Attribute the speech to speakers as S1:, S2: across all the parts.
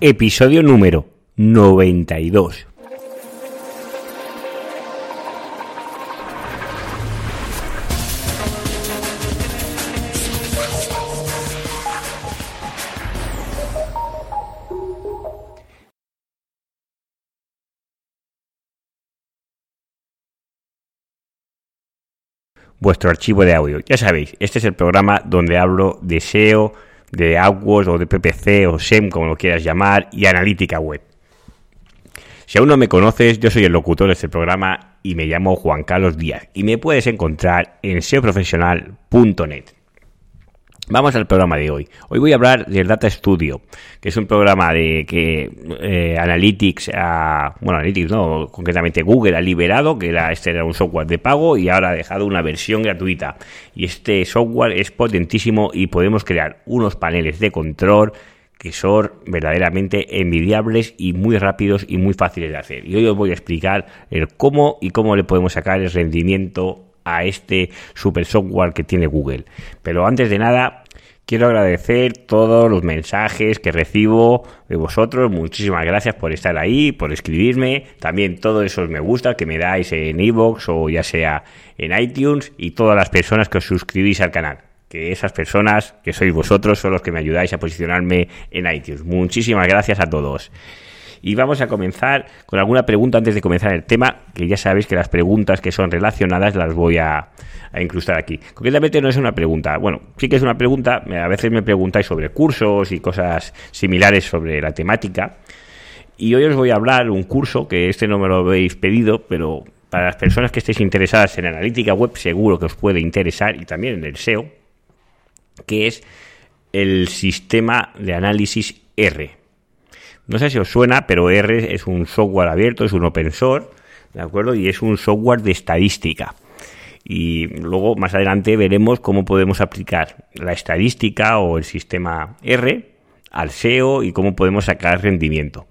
S1: episodio número 92. vuestro archivo de audio. Ya sabéis, este es el programa donde hablo de SEO, de AdWords o de PPC o SEM, como lo quieras llamar, y analítica web. Si aún no me conoces, yo soy el locutor de este programa y me llamo Juan Carlos Díaz y me puedes encontrar en seoprofesional.net. Vamos al programa de hoy. Hoy voy a hablar del Data Studio, que es un programa de que eh, Analytics, bueno, Analytics no, concretamente Google ha liberado, que era, este era un software de pago y ahora ha dejado una versión gratuita. Y este software es potentísimo y podemos crear unos paneles de control que son verdaderamente envidiables y muy rápidos y muy fáciles de hacer. Y hoy os voy a explicar el cómo y cómo le podemos sacar el rendimiento a este super software que tiene Google. Pero antes de nada, quiero agradecer todos los mensajes que recibo de vosotros. Muchísimas gracias por estar ahí, por escribirme. También todos esos me gusta que me dais en iVoox o ya sea en iTunes y todas las personas que os suscribís al canal. Que esas personas que sois vosotros son los que me ayudáis a posicionarme en iTunes. Muchísimas gracias a todos. Y vamos a comenzar con alguna pregunta antes de comenzar el tema, que ya sabéis que las preguntas que son relacionadas las voy a, incrustar aquí. Concretamente no es una pregunta, bueno, sí que es una pregunta, a veces me preguntáis sobre cursos y cosas similares sobre la temática. Y hoy os voy a hablar un curso que este no me lo habéis pedido, pero para las personas que estéis interesadas en analítica web seguro que os puede interesar y también en el SEO, que es el sistema de análisis R. No sé si os suena, pero R es un software abierto, es un open source, ¿de acuerdo? Y es un software de estadística. Y luego más adelante veremos cómo podemos aplicar la estadística o el sistema R al SEO y cómo podemos sacar rendimiento.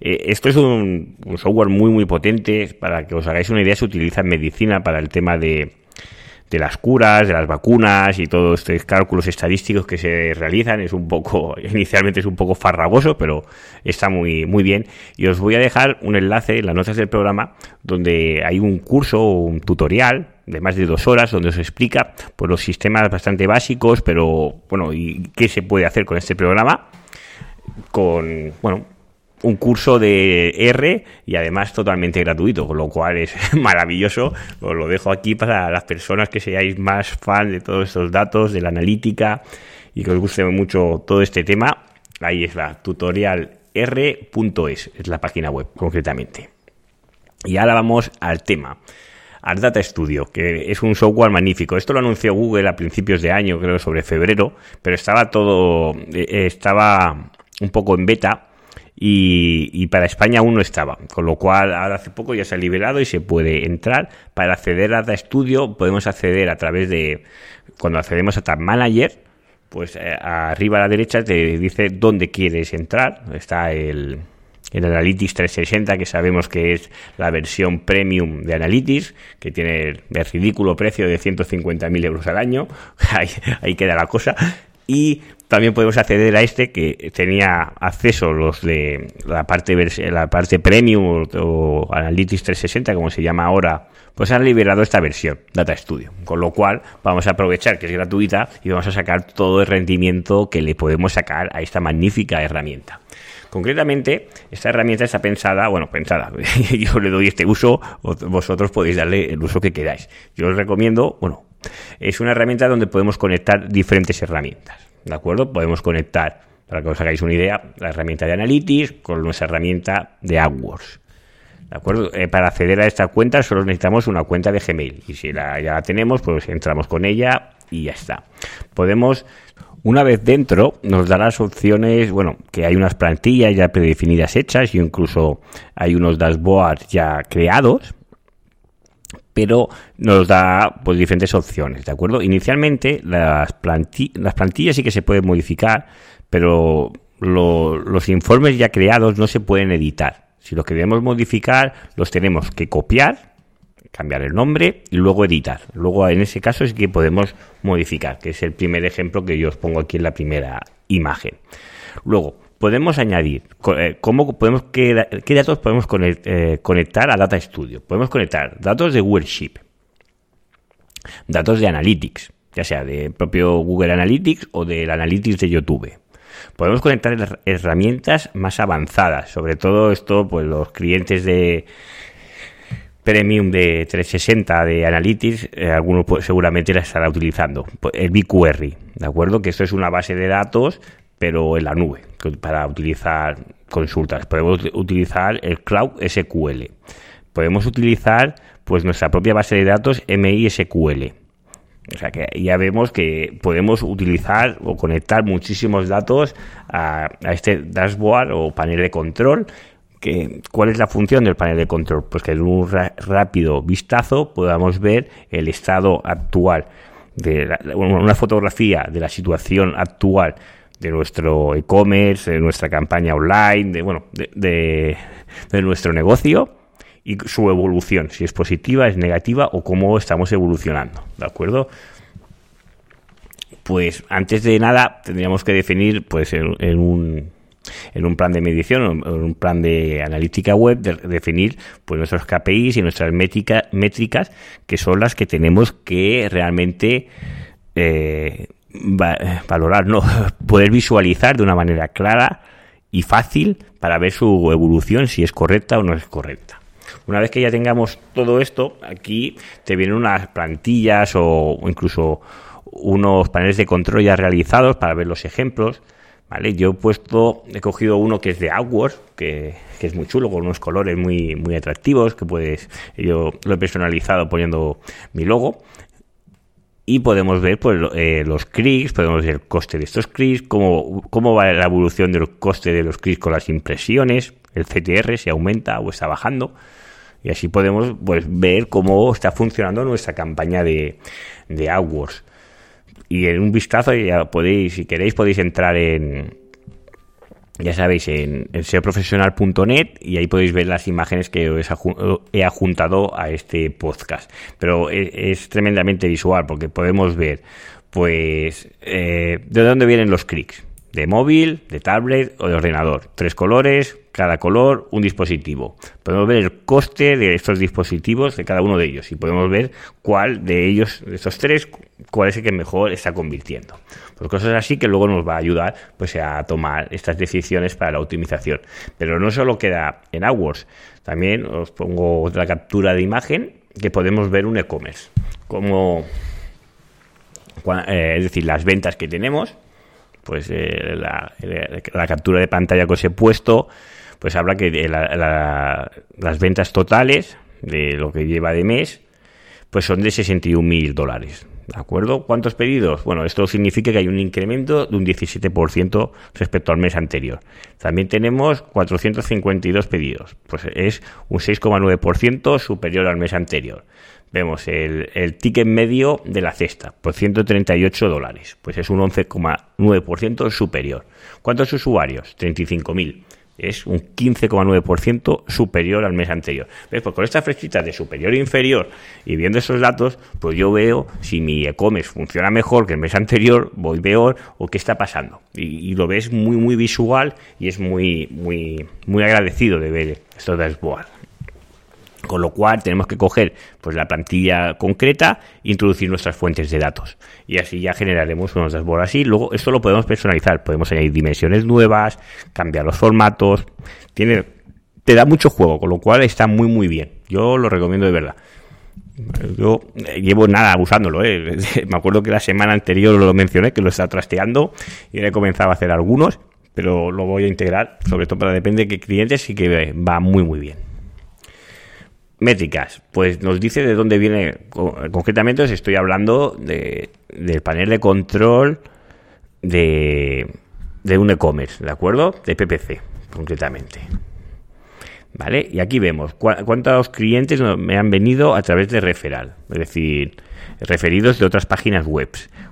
S1: Eh, esto es un, un, software muy muy potente, para que os hagáis una idea, se utiliza en medicina para el tema de, de las curas, de las vacunas y todos estos cálculos estadísticos que se realizan. Es un poco, inicialmente es un poco farragoso, pero está muy, muy bien. Y os voy a dejar un enlace en las notas del programa donde hay un curso un tutorial de más de dos horas donde os explica pues, los sistemas bastante básicos, pero bueno, y qué se puede hacer con este programa con, bueno, un curso de R y además totalmente gratuito, con lo cual es maravilloso. Os lo dejo aquí para las personas que seáis más fan de todos estos datos, de la analítica y que os guste mucho todo este tema. Ahí es la tutorial r.es, es la página web concretamente. Y ahora vamos al tema. Al Data Studio, que es un software magnífico. Esto lo anunció Google a principios de año, creo sobre febrero, pero estaba todo, eh, estaba un poco en beta y, para España aún no estaba, con lo cual ahora hace poco ya se ha liberado y se puede entrar. Para acceder a Data Studio podemos acceder a través de, cuando accedemos a Tab Manager, pues eh, arriba a la derecha te dice dónde quieres entrar, está el, el Analytics 360, que sabemos que es la versión premium de Analytics, que tiene el ridículo precio de 150.000 euros al año. ahí, ahí, queda la cosa. Y también podemos acceder a este que tenía acceso los de la parte la parte premium o, Analytics 360 como se llama ahora pues han liberado esta versión Data Studio con lo cual vamos a aprovechar que es gratuita y vamos a sacar todo el rendimiento que le podemos sacar a esta magnífica herramienta Concretamente, esta herramienta está pensada, bueno, pensada, yo le doy este uso, vosotros podéis darle el uso que queráis. Yo os recomiendo, bueno, es una herramienta donde podemos conectar diferentes herramientas. ¿De acuerdo? Podemos conectar, para que os hagáis una idea, la herramienta de Analytics con nuestra herramienta de AdWords. ¿De acuerdo? Eh, para acceder a esta cuenta solo necesitamos una cuenta de Gmail. Y si la, ya la tenemos, pues entramos con ella y ya está. Podemos, una vez dentro, nos dará las opciones, bueno, que hay unas plantillas ya predefinidas hechas y incluso hay unos dashboards ya creados pero nos da pues diferentes opciones, ¿de acuerdo? Inicialmente las, las plantillas sí que se pueden modificar, pero los informes ya creados no se pueden editar. Si los queremos modificar, los tenemos que copiar, cambiar el nombre y luego editar. Luego en ese caso es que podemos modificar, que es el primer ejemplo que yo os pongo aquí en la primera imagen. Luego, podemos añadir, eh, cómo podemos, qué, datos podemos eh, conectar a Data Studio. Podemos conectar datos de Google Sheep, datos de Analytics, ya sea de propio Google Analytics o del Analytics de YouTube. Podemos conectar herramientas más avanzadas, sobre todo esto, pues los clientes de Premium de 360 de Analytics, eh, algunos pues, seguramente la estará utilizando. Pues, el BQR, ¿de acuerdo? Que esto es una base de datos, pero en la nube, para utilizar consultas. Podemos utilizar el Cloud SQL. Podemos utilizar pues nuestra propia base de datos MISQL. O sea que ya vemos que podemos utilizar o conectar muchísimos datos a, este dashboard o panel de control. ¿Cuál es la función del panel de control? Pues que en un rápido vistazo podamos ver el estado actual, de una fotografía de la situación actual de nuestro e-commerce, de nuestra campaña online, de, bueno, de nuestro negocio y su evolución, si es positiva, es negativa o cómo estamos evolucionando, ¿de acuerdo? Pues antes de nada tendríamos que definir pues en, un en un plan de medición, en un plan de analítica web, definir pues nuestros KPIs y nuestras métricas que son las que tenemos que realmente eh, valorar, no, poder visualizar de una manera clara y fácil para ver su evolución, si es correcta o no es correcta. Una vez que ya tengamos todo esto, aquí te vienen unas plantillas o, incluso unos paneles de control ya realizados para ver los ejemplos. ¿Vale? Yo he puesto, he cogido uno que es de AdWords, que, es muy chulo, con unos colores muy, muy atractivos, que puedes, yo lo he personalizado poniendo mi logo. Y podemos ver pues, eh, los clics, podemos ver el coste de estos clics, cómo, cómo va la evolución del coste de los clics con las impresiones, el CTR si aumenta o está bajando. Y así podemos pues, ver cómo está funcionando nuestra campaña de, de AdWords. Y en un vistazo ya podéis, si queréis, podéis entrar en, ya sabéis, en, seoprofesional.net y ahí podéis ver las imágenes que os he adjuntado a este podcast. Pero e, es, tremendamente visual porque podemos ver, pues, eh, de dónde vienen los clics. De móvil, de tablet o de ordenador. Tres colores, cada color un dispositivo. Podemos ver el coste de estos dispositivos de cada uno de ellos y podemos ver cuál de ellos, de estos tres, cuál es el que mejor está convirtiendo. Pues cosas así que luego nos va a ayudar pues a tomar estas decisiones para la optimización. Pero no solo queda en AdWords, también os pongo otra captura de imagen que podemos ver un e-commerce. Como eh, es decir, las ventas que tenemos, pues eh, la, la, captura de pantalla que os he puesto pues habla que las ventas totales de lo que lleva de mes, pues son de 61 mil dólares. ¿De acuerdo? ¿Cuántos pedidos? Bueno, esto significa que hay un incremento de un 17% respecto al mes anterior. También tenemos 452 pedidos, pues es un 6,9% superior al mes anterior. Vemos el, ticket medio de la cesta, pues 138 dólares, pues es un 11,9% superior. ¿Cuántos usuarios? 35.000 es un 15,9% superior al mes anterior. ¿Ves? Pues con estas flechitas de superior e inferior y viendo esos datos, pues yo veo si mi e-commerce funciona mejor que el mes anterior, voy peor o qué está pasando. Y, lo ves muy, muy visual y es muy, muy, muy agradecido de ver esto de dashboard. Con lo cual tenemos que coger pues, la plantilla concreta e introducir nuestras fuentes de datos. Y así ya generaremos unos dashboards así. Luego esto lo podemos personalizar. Podemos añadir dimensiones nuevas, cambiar los formatos. Tiene, te da mucho juego, con lo cual está muy muy bien. Yo lo recomiendo de verdad. Yo eh, llevo nada usándolo, ¿eh? me acuerdo que la semana anterior lo mencioné, que lo estaba trasteando y he comenzado a hacer algunos, pero lo voy a integrar, sobre todo para depende de qué clientes y que va muy muy bien. Métricas, pues nos dice de dónde viene, concretamente os estoy hablando de, del panel de control de, de un e-commerce, ¿de acuerdo? De PPC, concretamente. ¿Vale? Y aquí vemos cuántos clientes me han venido a través de referral, es decir, referidos de otras páginas web.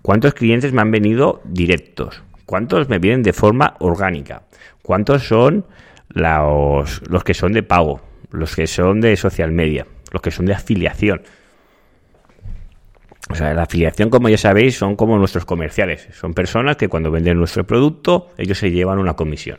S1: ¿Cuántos clientes me han venido directos? ¿Cuántos me vienen de forma orgánica? ¿Cuántos son los, los que son de pago? Los que son de social media, los que son de afiliación. O sea, la afiliación, como ya sabéis, son como nuestros comerciales. Son personas que cuando venden nuestro producto, ellos se llevan una comisión.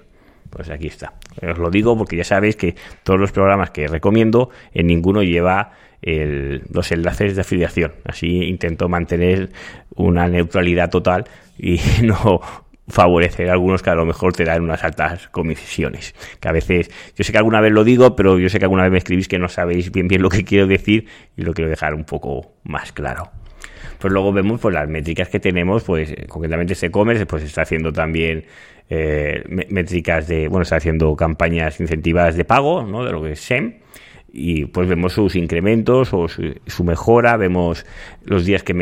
S1: Pues aquí está. Os lo digo porque ya sabéis que todos los programas que recomiendo, en ninguno lleva los enlaces de afiliación. Así intento mantener una neutralidad total y no favorecer a algunos que a lo mejor te dan unas altas comisiones. Que a veces, yo sé que alguna vez lo digo, pero yo sé que alguna vez me escribís que no sabéis bien bien lo que quiero decir y lo quiero dejar un poco más claro. Pues luego vemos pues las métricas que tenemos, pues concretamente este e-commerce pues está haciendo también eh, métricas de, bueno, está haciendo campañas incentivas de pago, ¿no? De lo que es SEM y pues vemos sus incrementos o su, mejora, vemos los días que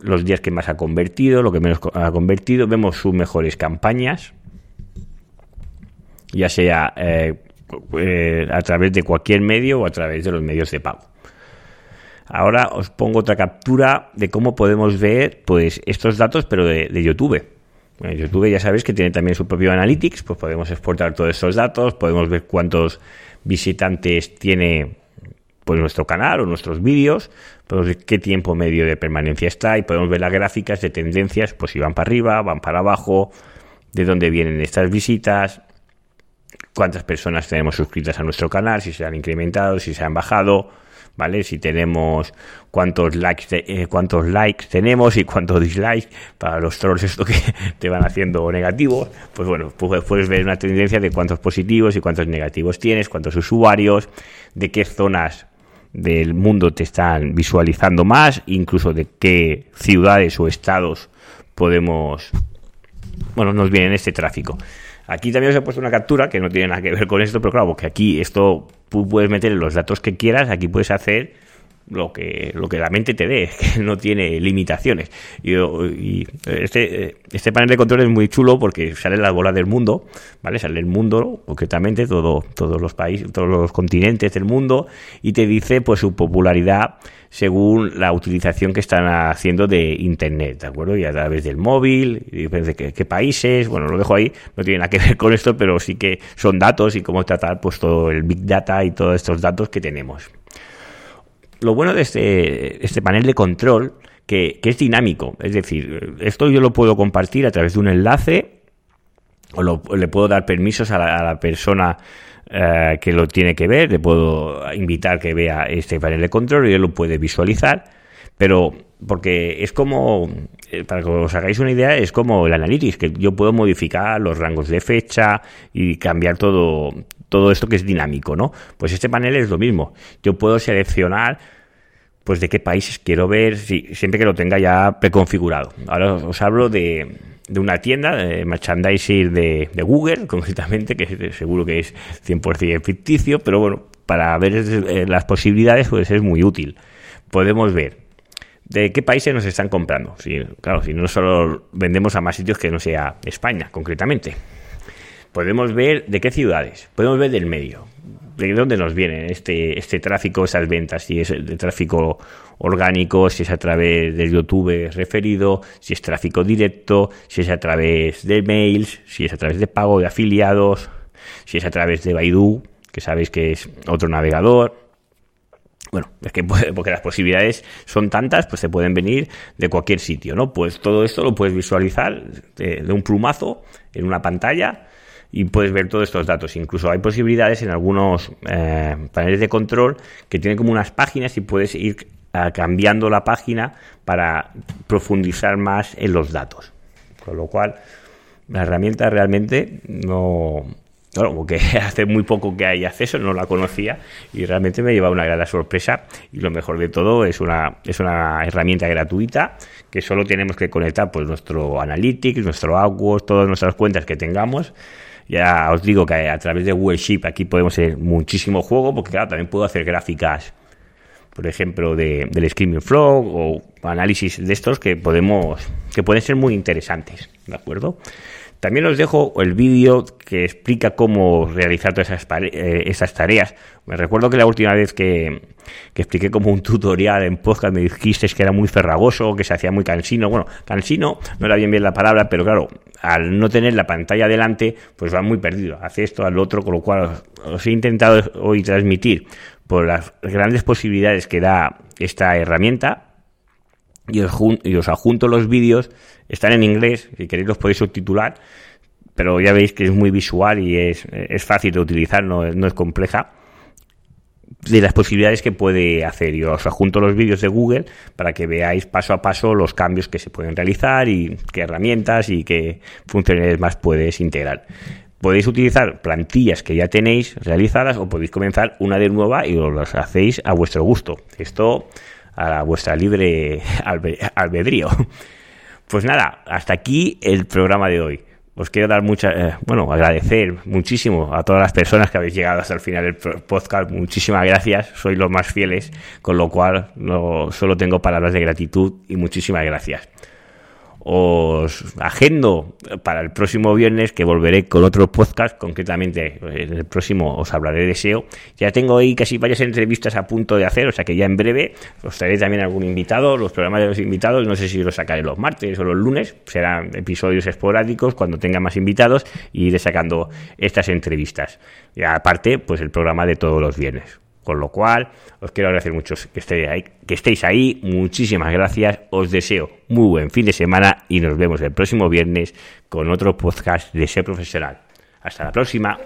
S1: los días que más ha convertido, lo que menos ha convertido, vemos sus mejores campañas, ya sea eh, eh, a través de cualquier medio o a través de los medios de pago. Ahora os pongo otra captura de cómo podemos ver pues estos datos, pero de, YouTube. YouTube ya sabéis que tiene también su propio Analytics, pues podemos exportar todos estos datos, podemos ver cuántos visitantes tiene pues nuestro canal o nuestros vídeos, podemos ver qué tiempo medio de permanencia está y podemos ver las gráficas de tendencias, pues si van para arriba, van para abajo, de dónde vienen estas visitas, cuántas personas tenemos suscritas a nuestro canal, si se han incrementado, si se han bajado, ¿vale? Si tenemos cuántos likes, eh, cuántos likes tenemos y cuántos dislikes para los trolls esto que te van haciendo negativos, pues bueno, puedes ver una tendencia de cuántos positivos y cuántos negativos tienes, cuántos usuarios, de qué zonas del mundo te están visualizando más, incluso de qué ciudades o estados podemos, bueno, nos viene este tráfico. Aquí también os he puesto una captura que no tiene nada que ver con esto, pero claro, porque aquí esto tú puedes meter los datos que quieras, aquí puedes hacer lo que, lo que la mente te dé, que no tiene limitaciones. Y, este, este panel de control es muy chulo porque sale la bola del mundo, ¿vale? Sale el mundo, concretamente, todo, todos los países, todos los continentes del mundo, y te dice pues su popularidad según la utilización que están haciendo de internet, ¿de acuerdo? Y a través del móvil, y de qué, qué países, bueno, lo dejo ahí, no tiene nada que ver con esto, pero sí que son datos y cómo tratar pues todo el big data y todos estos datos que tenemos lo bueno de este, este panel de control, que, es dinámico, es decir, esto yo lo puedo compartir a través de un enlace o le puedo dar permisos a la, persona eh, que lo tiene que ver, le puedo invitar que vea este panel de control y él lo puede visualizar, pero porque es como, eh, para que os hagáis una idea, es como el Analytics, que yo puedo modificar los rangos de fecha y cambiar todo, todo esto que es dinámico, ¿no? Pues este panel es lo mismo. Yo puedo seleccionar pues de qué países quiero ver, siempre que lo tenga ya preconfigurado. Ahora os hablo de, de una tienda de merchandising de, de, Google, concretamente, que seguro que es 100% ficticio, pero bueno, para ver eh, las posibilidades pues es muy útil. Podemos ver de qué países nos están comprando. Si, claro, si no solo vendemos a más sitios que no sea España, concretamente. Podemos ver de qué ciudades, podemos ver del medio, de dónde nos viene este, este tráfico, esas ventas, si es de tráfico orgánico, si es a través del YouTube referido, si es tráfico directo, si es a través de mails, si es a través de pago de afiliados, si es a través de Baidu, que sabéis que es otro navegador. Bueno, es que porque las posibilidades son tantas, pues se pueden venir de cualquier sitio, ¿no? Pues todo esto lo puedes visualizar de un plumazo en una pantalla y puedes ver todos estos datos. Incluso hay posibilidades en algunos eh, paneles de control que tienen como unas páginas y puedes ir eh, cambiando la página para profundizar más en los datos. Con lo cual, la herramienta realmente no... Claro, porque hace muy poco que hay acceso, no la conocía y realmente me lleva una gran sorpresa. Y lo mejor de todo es una, es una herramienta gratuita que solo tenemos que conectar pues nuestro Analytics, nuestro AdWords, todas nuestras cuentas que tengamos ya os digo que a través de Sheep aquí podemos hacer muchísimo juego, porque claro, también puedo hacer gráficas, por ejemplo, de, del Screaming Frog o análisis de estos que podemos, que pueden ser muy interesantes, ¿de acuerdo? También os dejo el vídeo que explica cómo realizar todas esas, eh, esas tareas. Me recuerdo que la última vez que, expliqué como un tutorial en podcast me dijiste que era muy ferragoso, que se hacía muy cansino. Bueno, cansino no era bien bien la palabra, pero claro, al no tener la pantalla delante, pues va muy perdido. Hace esto, al otro, con lo cual os he intentado hoy transmitir por las grandes posibilidades que da esta herramienta y os, y os adjunto los vídeos, están en inglés, si queréis los podéis subtitular, pero ya veis que es muy visual y es, es fácil de utilizar, no, no es compleja de las posibilidades que puede hacer. Yo os adjunto los vídeos de Google para que veáis paso a paso los cambios que se pueden realizar y qué herramientas y qué funciones más puedes integrar. Podéis utilizar plantillas que ya tenéis realizadas o podéis comenzar una de nueva y os las hacéis a vuestro gusto. Esto a vuestra libre albedrío. Pues nada, hasta aquí el programa de hoy os quiero dar muchas, eh, bueno, agradecer muchísimo a todas las personas que habéis llegado hasta el final del podcast. Muchísimas gracias, sois los más fieles, con lo cual no solo tengo palabras de gratitud y muchísimas gracias os agendo para el próximo viernes que volveré con otro podcast, concretamente en el próximo os hablaré de SEO. Ya tengo ahí casi varias entrevistas a punto de hacer, o sea que ya en breve os traeré también algún invitado, los programas de los invitados, no sé si los sacaré los martes o los lunes, serán episodios esporádicos cuando tenga más invitados y iré sacando estas entrevistas. Y aparte, pues el programa de todos los viernes. Con lo cual, os quiero agradecer mucho que estéis ahí. Muchísimas gracias. Os deseo muy buen fin de semana y nos vemos el próximo viernes con otro podcast de Ser Profesional. Hasta la próxima.